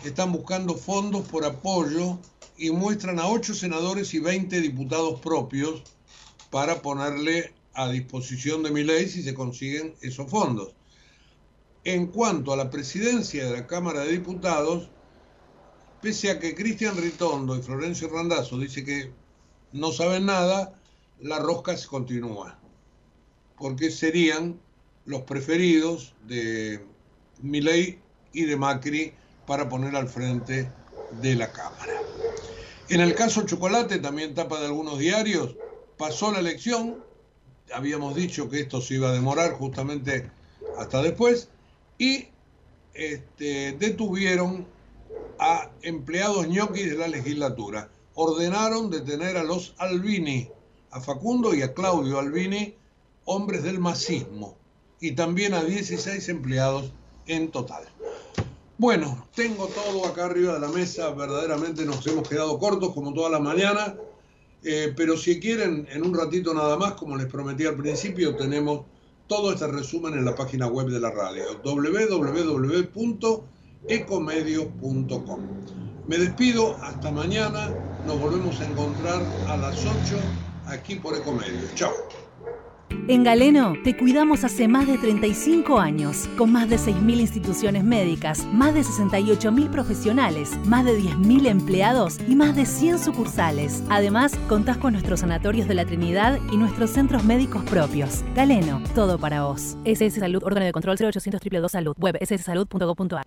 están buscando fondos por apoyo y muestran a 8 senadores y 20 diputados propios para ponerle a disposición de mi ley si se consiguen esos fondos. En cuanto a la presidencia de la Cámara de Diputados, pese a que Cristian Ritondo y Florencio Randazzo dice que no saben nada, la rosca se continúa, porque serían los preferidos de Milei y de Macri para poner al frente de la Cámara. En el caso Chocolate, también tapa de algunos diarios, pasó la elección, habíamos dicho que esto se iba a demorar justamente hasta después, y este, detuvieron a empleados ñoquis de la legislatura. Ordenaron detener a los Albini, a Facundo y a Claudio Albini, hombres del masismo, y también a 16 empleados en total. Bueno, tengo todo acá arriba de la mesa, verdaderamente nos hemos quedado cortos como toda la mañana. Eh, pero si quieren, en un ratito nada más, como les prometí al principio, tenemos todo este resumen en la página web de la radio, www.ecomedios.com. Me despido, hasta mañana, nos volvemos a encontrar a las 8 aquí por Ecomedios. Chao. En Galeno te cuidamos hace más de 35 años, con más de 6.000 instituciones médicas, más de 68.000 profesionales, más de 10.000 empleados y más de 100 sucursales. Además, contás con nuestros sanatorios de la Trinidad y nuestros centros médicos propios. Galeno, todo para vos. SS Salud, órgano de control 0800 222 Salud, web sssalud.gov.ar.